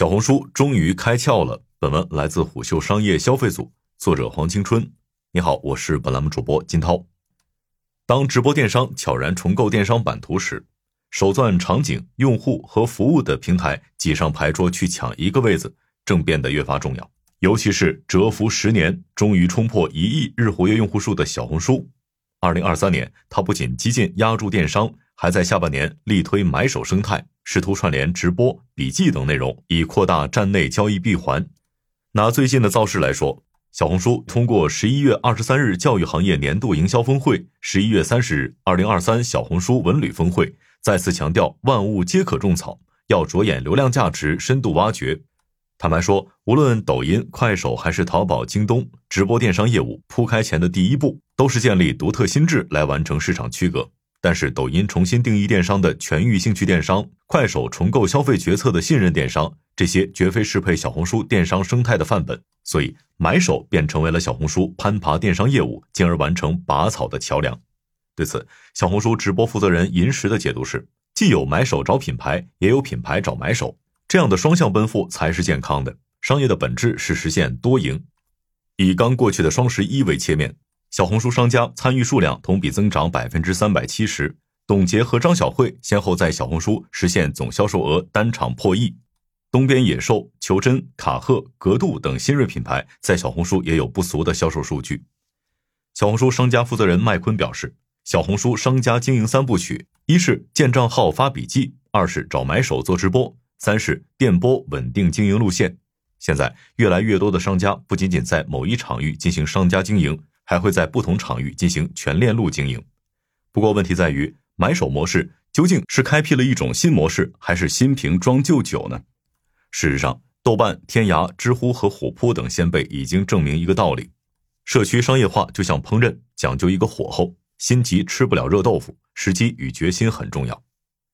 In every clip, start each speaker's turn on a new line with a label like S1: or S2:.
S1: 小红书终于开窍了。本文来自虎嗅商业消费组，作者黄青春。你好，我是本栏目主播金涛。当直播电商悄然重构电商版图时，手钻场景、用户和服务的平台挤上牌桌去抢一个位子，正变得越发重要。尤其是蛰伏十年，终于冲破一亿日活跃用户数的小红书，二零二三年，它不仅激进压住电商，还在下半年力推买手生态。试图串联直播、笔记等内容，以扩大站内交易闭环。拿最近的造势来说，小红书通过十一月二十三日教育行业年度营销峰会、十一月三十日二零二三小红书文旅峰会，再次强调万物皆可种草，要着眼流量价值，深度挖掘。坦白说，无论抖音、快手还是淘宝、京东，直播电商业务铺开前的第一步，都是建立独特心智来完成市场区隔。但是，抖音重新定义电商的全域兴趣电商，快手重构消费决策的信任电商，这些绝非适配小红书电商生态的范本。所以，买手便成为了小红书攀爬电商业务，进而完成拔草的桥梁。对此，小红书直播负责人银石的解读是：既有买手找品牌，也有品牌找买手，这样的双向奔赴才是健康的。商业的本质是实现多赢。以刚过去的双十一为切面。小红书商家参与数量同比增长百分之三百七十，董洁和张小慧先后在小红书实现总销售额单场破亿。东边野兽、求真、卡赫、格度等新锐品牌在小红书也有不俗的销售数据。小红书商家负责人麦昆表示，小红书商家经营三部曲：一是建账号发笔记，二是找买手做直播，三是电波稳定经营路线。现在越来越多的商家不仅仅在某一场域进行商家经营。还会在不同场域进行全链路经营，不过问题在于买手模式究竟是开辟了一种新模式，还是新瓶装旧酒呢？事实上，豆瓣、天涯、知乎和虎扑等先辈已经证明一个道理：社区商业化就像烹饪，讲究一个火候，心急吃不了热豆腐，时机与决心很重要。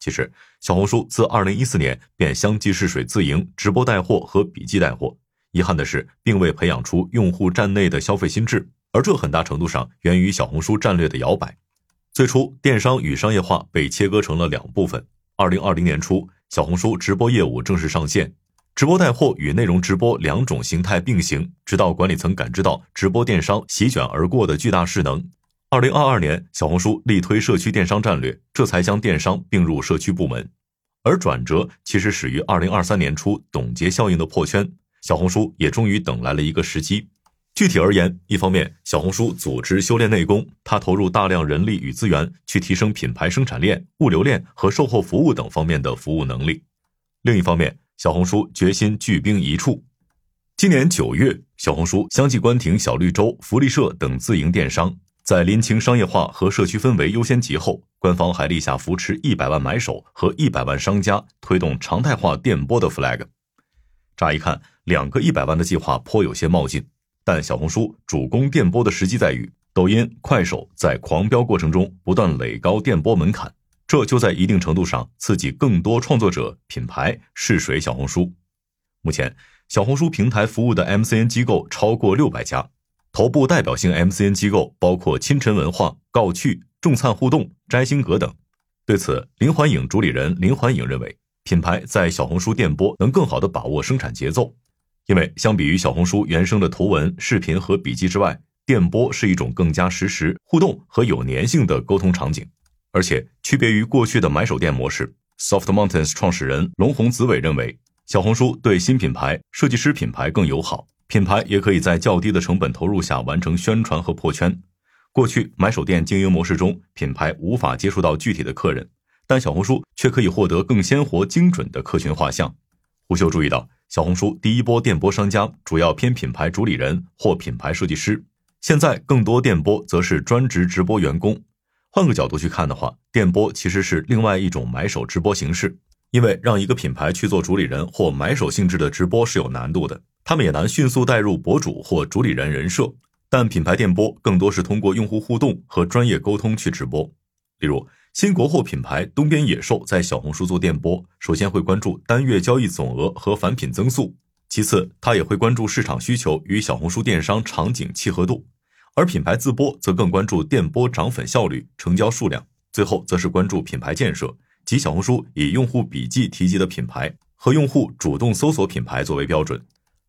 S1: 其实，小红书自二零一四年便相继试水自营直播带货和笔记带货，遗憾的是，并未培养出用户站内的消费心智。而这很大程度上源于小红书战略的摇摆。最初，电商与商业化被切割成了两部分。二零二零年初，小红书直播业务正式上线，直播带货与内容直播两种形态并行，直到管理层感知到直播电商席卷而过的巨大势能。二零二二年，小红书力推社区电商战略，这才将电商并入社区部门。而转折其实始于二零二三年初董洁效应的破圈，小红书也终于等来了一个时机。具体而言，一方面，小红书组织修炼内功，它投入大量人力与资源去提升品牌生产链、物流链和售后服务等方面的服务能力；另一方面，小红书决心聚兵一处。今年九月，小红书相继关停小绿洲、福利社等自营电商，在拎清商业化和社区氛围优先级后，官方还立下扶持一百万买手和一百万商家，推动常态化电波的 flag。乍一看，两个一百万的计划颇有些冒进。但小红书主攻电波的时机在于，抖音、快手在狂飙过程中不断垒高电波门槛，这就在一定程度上刺激更多创作者品牌试水小红书。目前，小红书平台服务的 MCN 机构超过六百家，头部代表性 MCN 机构包括清晨文化、告趣、众灿互动、摘星阁等。对此，林环影主理人林环影认为，品牌在小红书电波能更好地把握生产节奏。因为相比于小红书原生的图文、视频和笔记之外，电波是一种更加实时、互动和有粘性的沟通场景，而且区别于过去的买手店模式。Soft Mountains 创始人龙红子伟认为，小红书对新品牌、设计师品牌更友好，品牌也可以在较低的成本投入下完成宣传和破圈。过去买手店经营模式中，品牌无法接触到具体的客人，但小红书却可以获得更鲜活、精准的客群画像。胡秀注意到。小红书第一波电波商家主要偏品牌主理人或品牌设计师，现在更多电波则是专职直播员工。换个角度去看的话，电波其实是另外一种买手直播形式。因为让一个品牌去做主理人或买手性质的直播是有难度的，他们也难迅速带入博主或主理人人设。但品牌电波更多是通过用户互动和专业沟通去直播，例如。新国货品牌东边野兽在小红书做电播，首先会关注单月交易总额和返品增速，其次他也会关注市场需求与小红书电商场景契合度，而品牌自播则更关注电波涨粉效率、成交数量，最后则是关注品牌建设及小红书以用户笔记提及的品牌，和用户主动搜索品牌作为标准。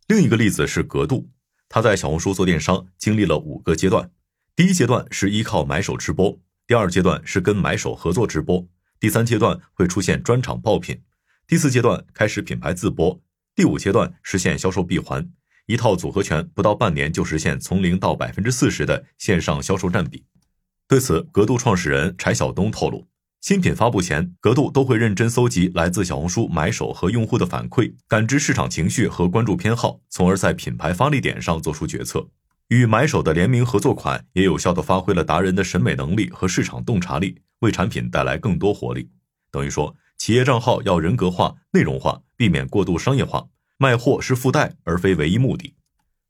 S1: 另一个例子是格度，他在小红书做电商经历了五个阶段。第一阶段是依靠买手直播，第二阶段是跟买手合作直播，第三阶段会出现专场爆品，第四阶段开始品牌自播，第五阶段实现销售闭环，一套组合拳不到半年就实现从零到百分之四十的线上销售占比。对此，格度创始人柴晓东透露，新品发布前，格度都会认真搜集来自小红书买手和用户的反馈，感知市场情绪和关注偏好，从而在品牌发力点上做出决策。与买手的联名合作款也有效地发挥了达人的审美能力和市场洞察力，为产品带来更多活力。等于说，企业账号要人格化、内容化，避免过度商业化。卖货是附带而非唯一目的。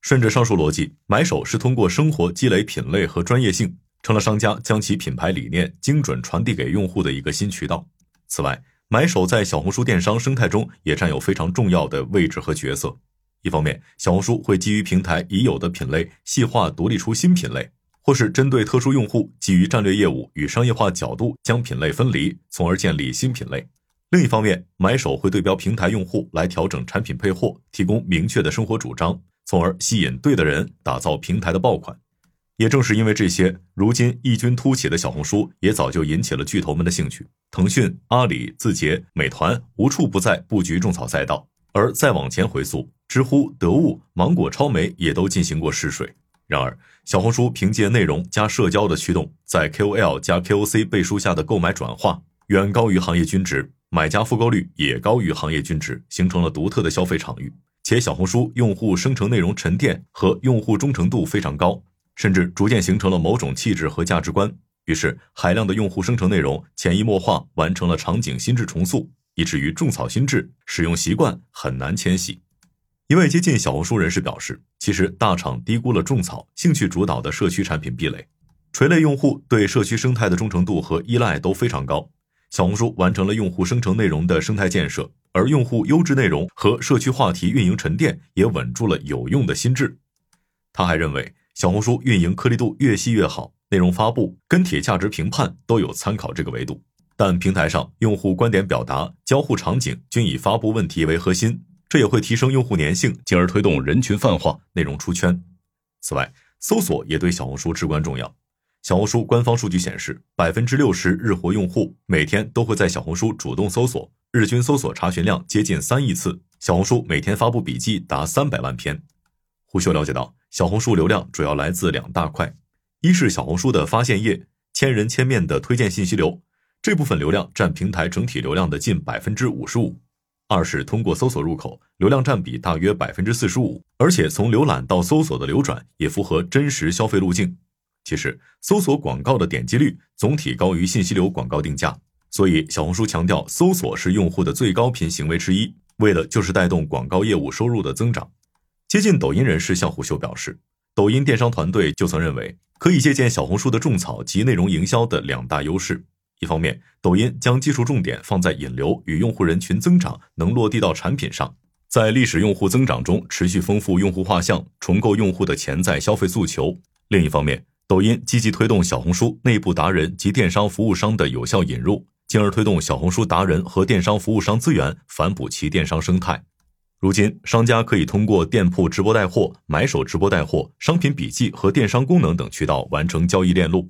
S1: 顺着上述逻辑，买手是通过生活积累品类和专业性，成了商家将其品牌理念精准传递给用户的一个新渠道。此外，买手在小红书电商生态中也占有非常重要的位置和角色。一方面，小红书会基于平台已有的品类细化独立出新品类，或是针对特殊用户，基于战略业务与商业化角度将品类分离，从而建立新品类。另一方面，买手会对标平台用户来调整产品配货，提供明确的生活主张，从而吸引对的人，打造平台的爆款。也正是因为这些，如今异军突起的小红书也早就引起了巨头们的兴趣。腾讯、阿里、字节、美团无处不在布局种草赛道。而再往前回溯。知乎、得物、芒果、超媒也都进行过试水。然而，小红书凭借内容加社交的驱动，在 KOL 加 KOC 背书下的购买转化远高于行业均值，买家复购率也高于行业均值，形成了独特的消费场域。且小红书用户生成内容沉淀和用户忠诚度非常高，甚至逐渐形成了某种气质和价值观。于是，海量的用户生成内容潜移默化完成了场景心智重塑，以至于种草心智使用习惯很难迁徙。一位接近小红书人士表示，其实大厂低估了种草兴趣主导的社区产品壁垒，垂类用户对社区生态的忠诚度和依赖都非常高。小红书完成了用户生成内容的生态建设，而用户优质内容和社区话题运营沉淀也稳住了有用的心智。他还认为，小红书运营颗粒度越细越好，内容发布、跟帖价值评判都有参考这个维度，但平台上用户观点表达、交互场景均以发布问题为核心。这也会提升用户粘性，进而推动人群泛化、内容出圈。此外，搜索也对小红书至关重要。小红书官方数据显示，百分之六十日活用户每天都会在小红书主动搜索，日均搜索查询量接近三亿次。小红书每天发布笔记达三百万篇。胡秀了解到，小红书流量主要来自两大块，一是小红书的发现页，千人千面的推荐信息流，这部分流量占平台整体流量的近百分之五十五。二是通过搜索入口，流量占比大约百分之四十五，而且从浏览到搜索的流转也符合真实消费路径。其实，搜索广告的点击率总体高于信息流广告定价，所以小红书强调搜索是用户的最高频行为之一，为的就是带动广告业务收入的增长。接近抖音人士向虎嗅表示，抖音电商团队就曾认为，可以借鉴小红书的种草及内容营销的两大优势。一方面，抖音将技术重点放在引流与用户人群增长能落地到产品上，在历史用户增长中持续丰富用户画像，重构用户的潜在消费诉求；另一方面，抖音积极推动小红书内部达人及电商服务商的有效引入，进而推动小红书达人和电商服务商资源反哺其电商生态。如今，商家可以通过店铺直播带货、买手直播带货、商品笔记和电商功能等渠道完成交易链路。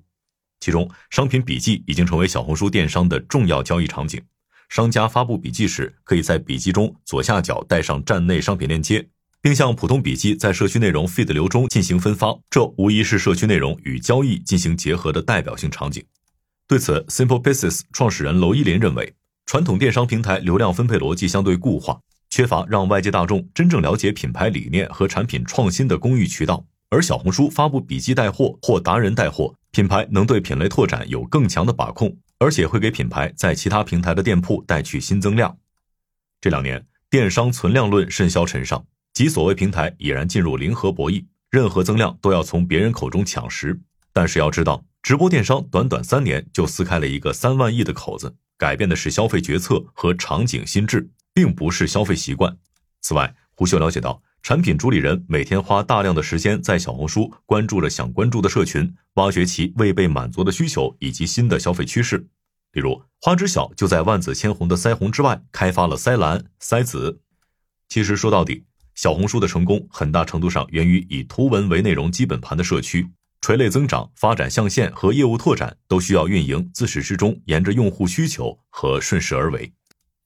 S1: 其中，商品笔记已经成为小红书电商的重要交易场景。商家发布笔记时，可以在笔记中左下角带上站内商品链接，并向普通笔记在社区内容 feed 流中进行分发。这无疑是社区内容与交易进行结合的代表性场景。对此，Simple Business 创始人娄一林认为，传统电商平台流量分配逻辑相对固化，缺乏让外界大众真正了解品牌理念和产品创新的公域渠道。而小红书发布笔记带货或达人带货。品牌能对品类拓展有更强的把控，而且会给品牌在其他平台的店铺带去新增量。这两年，电商存量论甚嚣尘上，即所谓平台已然进入零和博弈，任何增量都要从别人口中抢食。但是要知道，直播电商短短三年就撕开了一个三万亿的口子，改变的是消费决策和场景心智，并不是消费习惯。此外，胡秀了解到。产品主理人每天花大量的时间在小红书关注着想关注的社群，挖掘其未被满足的需求以及新的消费趋势。例如，花知晓就在万紫千红的腮红之外开发了腮蓝、腮紫。其实说到底，小红书的成功很大程度上源于以图文为内容基本盘的社区，垂类增长、发展象限和业务拓展都需要运营自始至终沿着用户需求和顺势而为。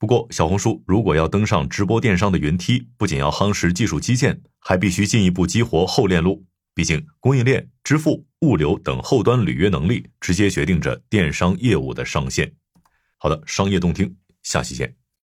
S1: 不过，小红书如果要登上直播电商的云梯，不仅要夯实技术基建，还必须进一步激活后链路。毕竟，供应链、支付、物流等后端履约能力，直接决定着电商业务的上限。好的，商业洞听，下期见。